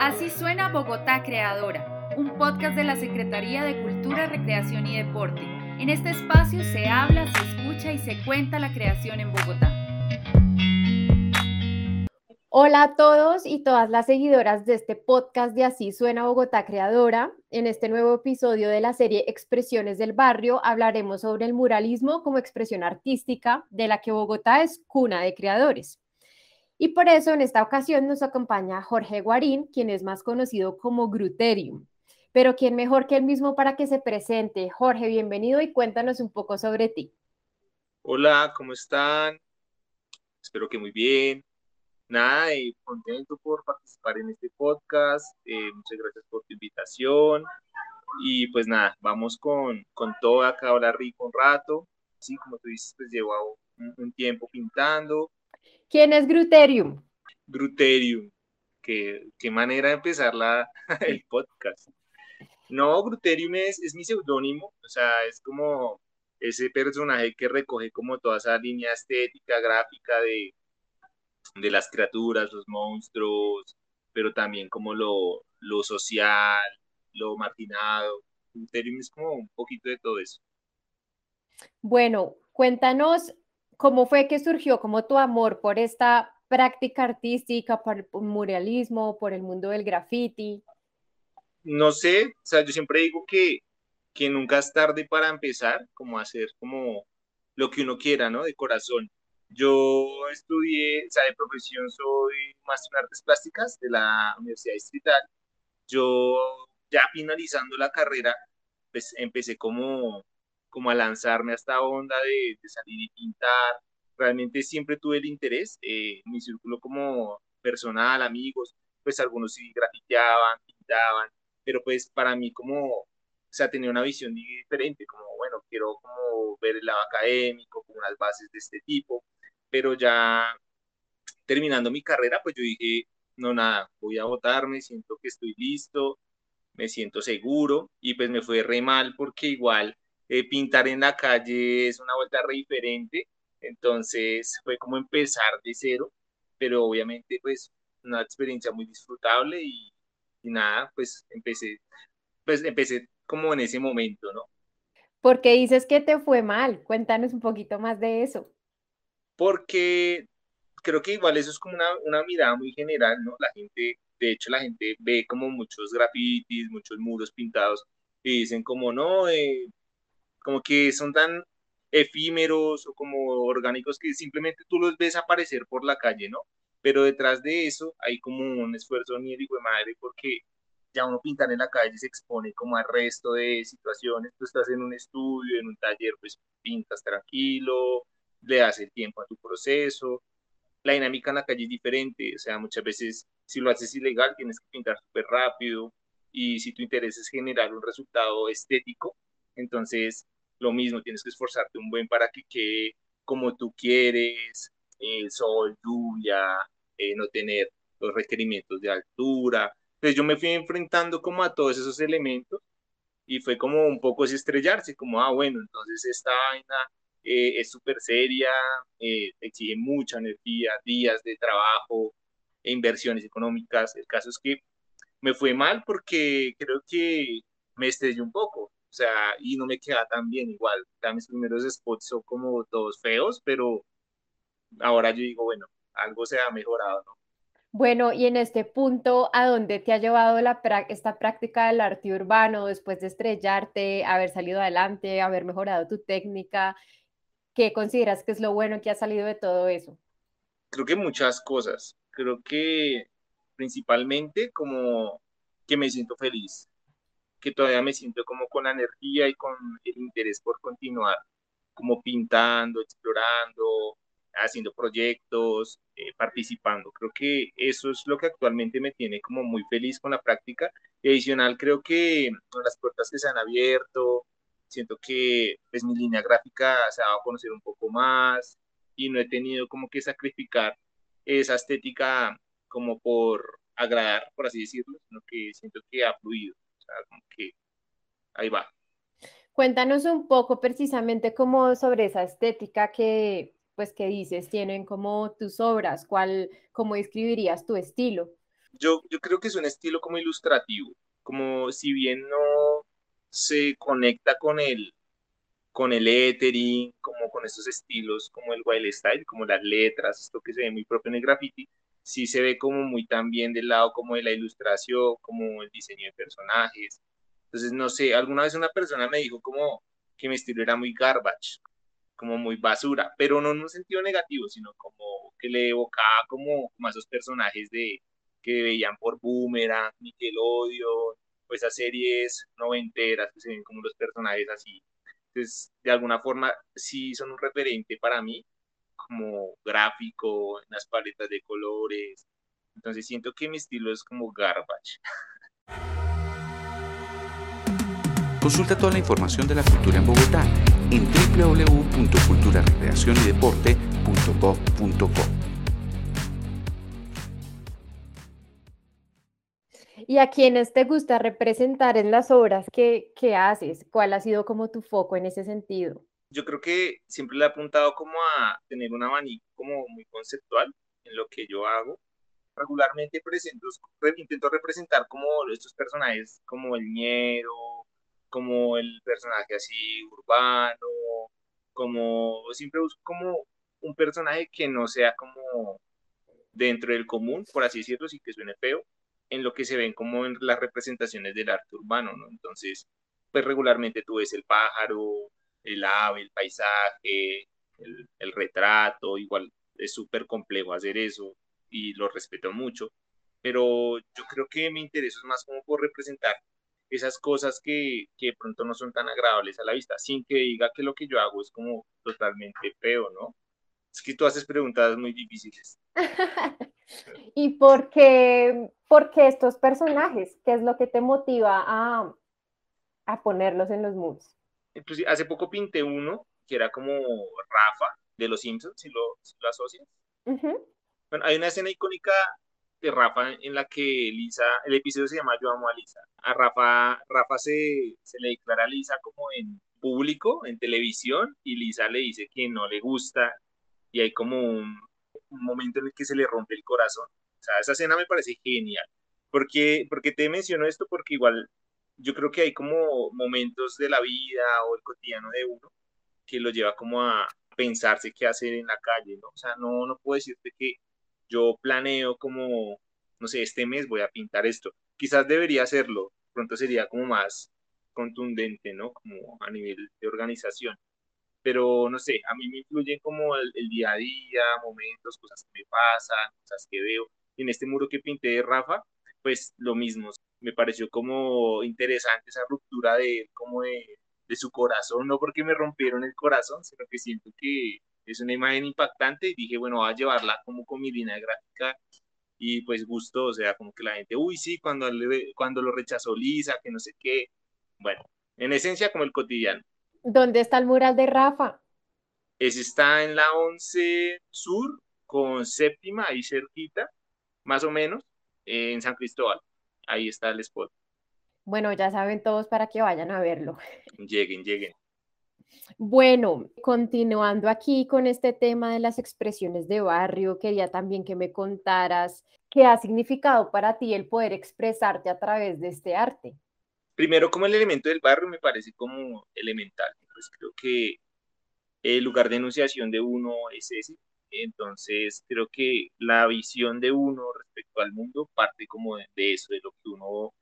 Así suena Bogotá Creadora, un podcast de la Secretaría de Cultura, Recreación y Deporte. En este espacio se habla, se escucha y se cuenta la creación en Bogotá. Hola a todos y todas las seguidoras de este podcast de Así Suena Bogotá Creadora. En este nuevo episodio de la serie Expresiones del Barrio hablaremos sobre el muralismo como expresión artística de la que Bogotá es cuna de creadores. Y por eso en esta ocasión nos acompaña Jorge Guarín, quien es más conocido como Gruterium. Pero ¿quién mejor que él mismo para que se presente? Jorge, bienvenido y cuéntanos un poco sobre ti. Hola, ¿cómo están? Espero que muy bien. Nada, contento por participar en este podcast. Eh, muchas gracias por tu invitación. Y pues nada, vamos con, con todo acá hablar rico un rato. Sí, como tú dices, pues llevo un tiempo pintando, ¿Quién es Gruterium? Gruterium. Qué, qué manera de empezar la, el podcast. No, Gruterium es, es mi seudónimo, o sea, es como ese personaje que recoge como toda esa línea estética, gráfica de, de las criaturas, los monstruos, pero también como lo, lo social, lo marginado. Gruterium es como un poquito de todo eso. Bueno, cuéntanos ¿Cómo fue que surgió como tu amor por esta práctica artística, por el muralismo, por el mundo del graffiti? No sé, o sea, yo siempre digo que, que nunca es tarde para empezar, como hacer como lo que uno quiera, ¿no? De corazón. Yo estudié, o sea, de profesión soy máster en artes plásticas de la Universidad Distrital. Yo ya finalizando la carrera, pues empecé como como a lanzarme a esta onda de, salir y pintar. Realmente siempre tuve el interés, eh, mi círculo como personal, amigos, pues algunos sí grafiteaban, pintaban, pero pues para mí como, o sea, tenía una visión diferente, como, bueno, quiero como ver el lado académico, con unas bases de este tipo, pero ya terminando mi carrera, pues yo dije, no, nada, voy a votarme, siento que estoy listo, me siento seguro, y pues me fue re mal porque igual eh, pintar en la calle es una vuelta re diferente, entonces fue como empezar de cero, pero obviamente pues una experiencia muy disfrutable y, nada, pues empecé, pues empecé como en ese momento, ¿no? ¿Por qué dices que te fue mal? Cuéntanos un poquito más de eso. Porque creo que igual eso es como una, una mirada muy general, ¿no? La gente, de hecho la gente ve como muchos grafitis, muchos muros pintados y dicen como, no, eh, como que son tan efímeros o como orgánicos que simplemente tú los ves aparecer por la calle, ¿no? Pero detrás de eso hay como un esfuerzo ni de madre porque ya uno pintar en la calle se expone como al resto de situaciones, tú estás en un estudio, en un taller, pues pintas tranquilo, le das el tiempo a tu proceso, la dinámica en la calle es diferente, o sea, muchas veces si lo haces ilegal tienes que pintar súper rápido. Y si tu interés es generar un resultado estético, entonces lo mismo, tienes que esforzarte un buen para que quede como tú quieres, el sol, lluvia, eh, no tener los requerimientos de altura. Entonces yo me fui enfrentando como a todos esos elementos y fue como un poco estrellarse, como, ah, bueno, entonces esta vaina eh, es súper seria, eh, exige mucha energía, días de trabajo, e inversiones económicas. El caso es que me fue mal porque creo que me estrellé un poco. O sea, y no me queda tan bien igual. Mis primeros spots son como todos feos, pero ahora yo digo, bueno, algo se ha mejorado, ¿no? Bueno, y en este punto, ¿a dónde te ha llevado la, esta práctica del arte urbano después de estrellarte, haber salido adelante, haber mejorado tu técnica? ¿Qué consideras que es lo bueno que ha salido de todo eso? Creo que muchas cosas. Creo que principalmente como que me siento feliz que todavía me siento como con la energía y con el interés por continuar, como pintando, explorando, haciendo proyectos, eh, participando. Creo que eso es lo que actualmente me tiene como muy feliz con la práctica. Y adicional, creo que las puertas que se han abierto, siento que pues mi línea gráfica se ha dado a conocer un poco más y no he tenido como que sacrificar esa estética como por agradar, por así decirlo, sino que siento que ha fluido que ahí va. Cuéntanos un poco precisamente como sobre esa estética que, pues, que dices, tienen como tus obras, cuál, cómo describirías tu estilo. Yo, yo creo que es un estilo como ilustrativo, como si bien no se conecta con el, con el lettering, como con estos estilos, como el wild style, como las letras, esto que se ve muy propio en el graffiti, sí se ve como muy también del lado como de la ilustración, como el diseño de personajes. Entonces, no sé, alguna vez una persona me dijo como que mi estilo era muy garbage, como muy basura, pero no en un sentido negativo, sino como que le evocaba como, como a esos personajes de que veían por Boomerang, Nickelodeon, o esas series noventeras que se ven como los personajes así. Entonces, de alguna forma, sí son un referente para mí, como gráfico, en las paletas de colores. Entonces, siento que mi estilo es como garbage. Consulta toda la información de la cultura en Bogotá en www.culturarecreacionydeporte.gov.co. ¿Y a quiénes te gusta representar en las obras que, que, haces? ¿Cuál ha sido como tu foco en ese sentido? Yo creo que siempre le he apuntado como a tener un abanico como muy conceptual en lo que yo hago. Regularmente presento, intento representar como estos personajes como el ñero, como el personaje así urbano, como siempre busco como un personaje que no sea como dentro del común, por así decirlo, sí que suene feo, en lo que se ven como en las representaciones del arte urbano, ¿no? Entonces, pues regularmente tú ves el pájaro, el ave, el paisaje, el, el retrato, igual es súper complejo hacer eso y lo respeto mucho, pero yo creo que mi interés es más como por representar esas cosas que, que de pronto no son tan agradables a la vista, sin que diga que lo que yo hago es como totalmente feo, ¿no? Es que tú haces preguntas muy difíciles. ¿Y por qué, por qué, estos personajes? ¿Qué es lo que te motiva a, a ponerlos en los moods? Pues, hace poco pinté uno que era como Rafa de los Simpsons, si lo, si lo asocias. Bueno, hay una escena icónica de Rafa en la que Lisa, el episodio se llama Yo amo a Lisa. A Rafa, Rafa se, se le declara a Lisa como en público, en televisión, y Lisa le dice que no le gusta, y hay como un, un momento en el que se le rompe el corazón. O sea, esa escena me parece genial. Porque, porque te menciono esto porque igual yo creo que hay como momentos de la vida o el cotidiano de uno que lo lleva como a pensarse qué hacer en la calle, ¿no? O sea, no, no puedo decirte que yo planeo como, no sé, este mes voy a pintar esto. Quizás debería hacerlo, pronto sería como más contundente, ¿no? Como a nivel de organización pero no sé, a mí me influyen como el, día a día, momentos, cosas que me pasan, cosas que veo. Y en este muro que pinté de Rafa, pues lo mismo, me pareció como interesante esa ruptura de como de, de su corazón, no porque me rompieron el corazón, sino que siento que es una imagen impactante y dije, bueno, voy a llevarla como con mi línea gráfica y pues gustó, o sea, como que la gente, uy, sí, cuando, cuando lo rechazó Lisa, que no sé qué, bueno, en esencia como el cotidiano. ¿Dónde está el mural de Rafa? Ese está en la 11 Sur con séptima, ahí cerquita, más o menos, en San Cristóbal. Ahí está el spot. Bueno, ya saben todos para que vayan a verlo. Lleguen, lleguen. Bueno, continuando aquí con este tema de las expresiones de barrio, quería también que me contaras qué ha significado para ti el poder expresarte a través de este arte primero como el elemento del barrio me parece como elemental. Pues creo que el lugar de enunciación de uno es ese. Entonces creo que la visión de uno respecto al mundo parte como de, eso, de lo que uno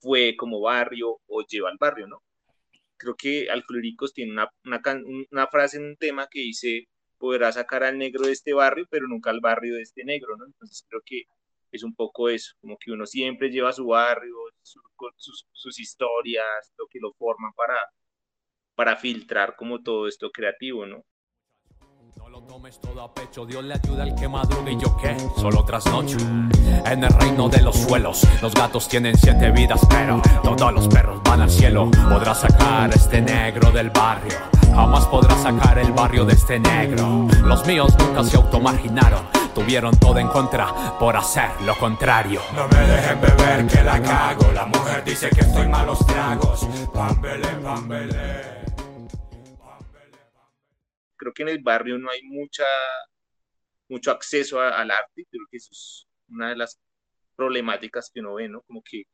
fue como barrio o lleva al barrio, ¿no? Creo que Alfloricos tiene una, una, una frase en un tema que dice, podrá sacar al negro de este barrio, pero nunca al barrio de este negro, ¿no? Entonces creo que es un poco eso, como que uno siempre lleva su barrio, sus, sus, historias, lo que lo forman para, para filtrar como todo esto creativo, ¿no? Lo tomes todo a pecho, Dios le ayuda al que madruga y yo qué, solo trasnocho. En el reino de los suelos, los gatos tienen siete vidas, pero todos los perros van al cielo. Podrás sacar este negro del barrio, jamás podrás sacar el barrio de este negro. Los míos nunca se automarginaron tuvieron todo en contra por hacer lo contrario. No me dejen beber que la cago, la mujer dice que estoy malos tragos. Pambele, pambele. Creo que en el barrio no hay mucha mucho acceso al arte, creo que eso es una de las problemáticas que uno ve, ¿no? Como que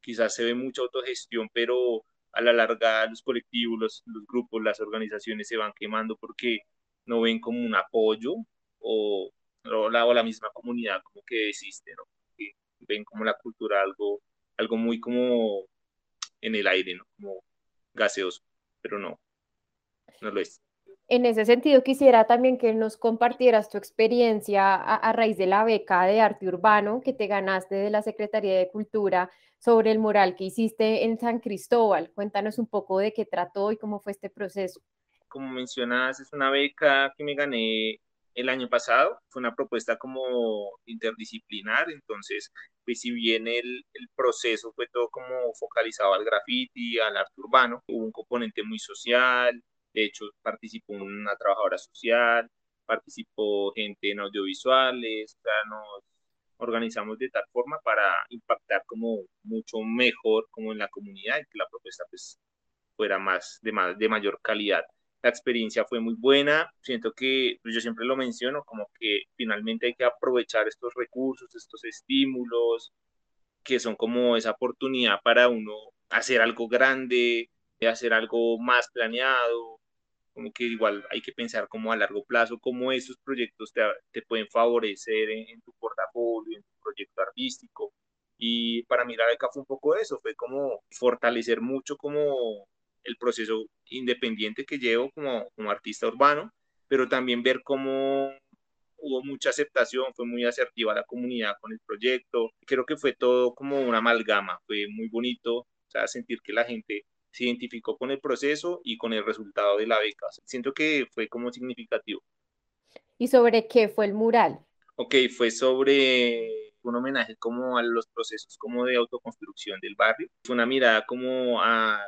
quizás se ve mucha autogestión, pero a la larga los colectivos, los, grupos, las organizaciones se van quemando porque no ven como un apoyo o, o, la, la misma comunidad como que existe, ¿no? Ven como la cultura algo, algo muy como en el aire, ¿no? Como gaseoso, pero no, no lo es. En ese sentido, quisiera también que nos compartieras tu experiencia a, a, raíz de la beca de arte urbano que te ganaste de la Secretaría de Cultura sobre el mural que hiciste en San Cristóbal. Cuéntanos un poco de qué trató y cómo fue este proceso. Como mencionas, es una beca que me gané el año pasado. Fue una propuesta como interdisciplinar, entonces, pues si bien el, el proceso fue todo como focalizado al graffiti, al arte urbano, hubo un componente muy social, de hecho, participó una trabajadora social, participó gente en audiovisuales, o sea, nos organizamos de tal forma para impactar como mucho mejor como en la comunidad y que la propuesta pues fuera más de, más, de mayor calidad. La experiencia fue muy buena, siento que pues yo siempre lo menciono, como que finalmente hay que aprovechar estos recursos, estos estímulos, que son como esa oportunidad para uno hacer algo grande, hacer algo más planeado, como que igual hay que pensar como a largo plazo, cómo esos proyectos te, te pueden favorecer en, en, tu portafolio, en tu proyecto artístico. Y para mí la beca fue un poco eso, fue como fortalecer mucho como el proceso independiente que llevo como, como artista urbano, pero también ver cómo hubo mucha aceptación, fue muy asertiva la comunidad con el proyecto. Creo que fue todo como una amalgama, fue muy bonito, o sea, sentir que la gente se identificó con el proceso y con el resultado de la beca. Siento que fue como significativo. ¿Y sobre qué fue el mural? Ok, fue sobre un homenaje como a los procesos como de autoconstrucción del barrio. Fue una mirada como a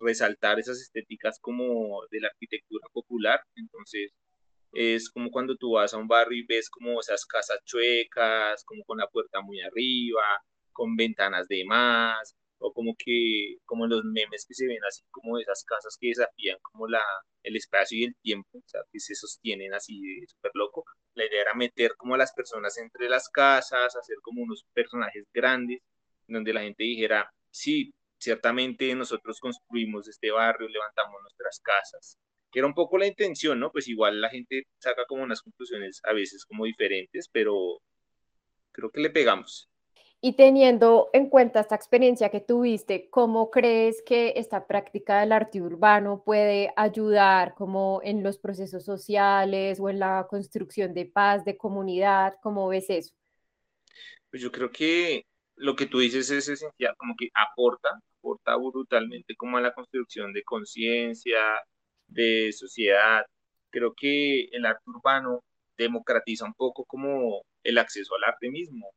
resaltar esas estéticas como de la arquitectura popular. Entonces, es como cuando tú vas a un barrio y ves como esas casas chuecas, como con la puerta muy arriba, con ventanas de más, o como que, como los memes que se ven así como esas casas que desafían como la, el espacio y el tiempo, o sea, que se sostienen así súper loco. La idea era meter como a las personas entre las casas, hacer como unos personajes grandes, donde la gente dijera, sí, ciertamente nosotros construimos este barrio, levantamos nuestras casas, que era un poco la intención, ¿no? Pues igual la gente saca como unas conclusiones a veces como diferentes, pero creo que le pegamos. Y teniendo en cuenta esta experiencia que tuviste, ¿cómo crees que esta práctica del arte urbano puede ayudar como en los procesos sociales o en la construcción de paz, de comunidad? ¿Cómo ves eso? Pues yo creo que lo que tú dices es esencial, como que aporta, aporta brutalmente como a la construcción de conciencia, de sociedad. Creo que el arte urbano democratiza un poco como el acceso al arte mismo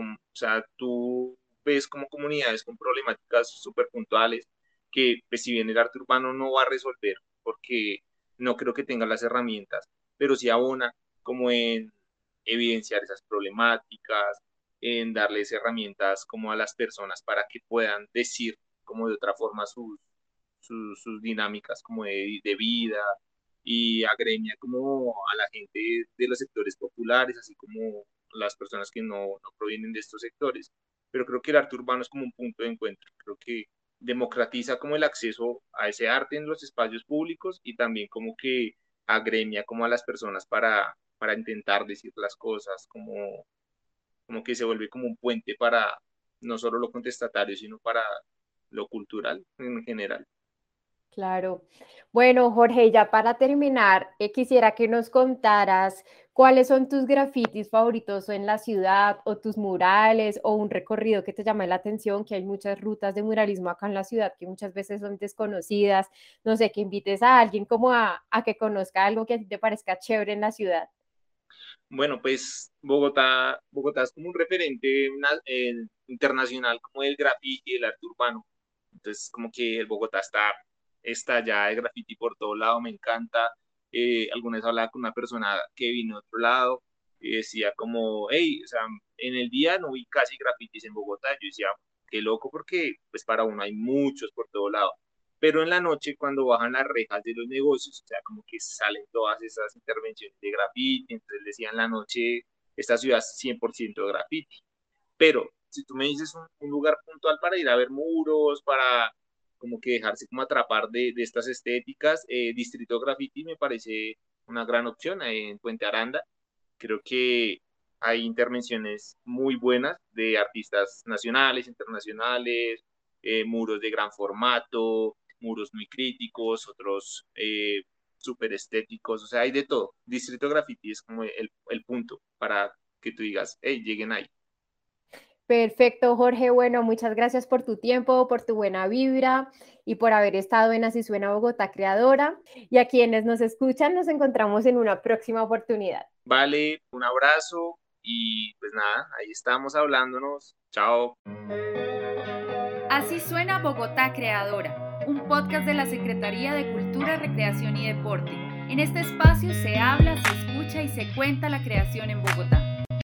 o sea, tú ves como comunidades con problemáticas súper puntuales que, pues, si bien el arte urbano no va a resolver, porque no creo que tenga las herramientas, pero sí abona como en evidenciar esas problemáticas, en darles herramientas como a las personas para que puedan decir como de otra forma sus, sus, sus dinámicas como de, de, vida y agremia como a la gente de los sectores populares, así como las personas que no, no provienen de estos sectores. Pero creo que el arte urbano es como un punto de encuentro. Creo que democratiza como el acceso a ese arte en los espacios públicos y también como que agremia como a las personas para, para intentar decir las cosas, como, como que se vuelve como un puente para no solo lo contestatario, sino para lo cultural en general. Claro. Bueno, Jorge, ya para terminar, eh, quisiera que nos contaras cuáles son tus grafitis favoritos en la ciudad o tus murales o un recorrido que te llame la atención, que hay muchas rutas de muralismo acá en la ciudad que muchas veces son desconocidas. No sé, que invites a alguien como a, a que conozca algo que a ti te parezca chévere en la ciudad. Bueno, pues Bogotá, Bogotá es como un referente internacional como el graffiti y el arte urbano. Entonces, como que el Bogotá está ya de graffiti por todo lado, me encanta. Eh, alguna vez hablaba con una persona que vino de otro lado y decía como, hey, o sea, en el día no vi casi grafitis en Bogotá. Yo decía, qué loco porque pues para uno hay muchos por todo lado. Pero en la noche cuando bajan las rejas de los negocios, o sea, como que salen todas esas intervenciones de graffiti, entonces decía en la noche, esta ciudad es 100% de graffiti. Pero si tú me dices un, lugar puntual para ir a ver muros, para como que dejarse como atrapar de, de estas estéticas, eh, Distrito Graffiti me parece una gran opción en Puente Aranda. Creo que hay intervenciones muy buenas de artistas nacionales, internacionales, eh, muros de gran formato, muros muy críticos, otros eh, súper estéticos, o sea, hay de todo. Distrito Graffiti es como el, el punto para que tú digas, hey, lleguen ahí. Perfecto, Jorge. Bueno, muchas gracias por tu tiempo, por tu buena vibra y por haber estado en Así Suena Bogotá Creadora. Y a quienes nos escuchan, nos encontramos en una próxima oportunidad. Vale, un abrazo y pues nada, ahí estamos hablándonos. Chao. Así Suena Bogotá Creadora, un podcast de la Secretaría de Cultura, Recreación y Deporte. En este espacio se habla, se escucha y se cuenta la creación en Bogotá.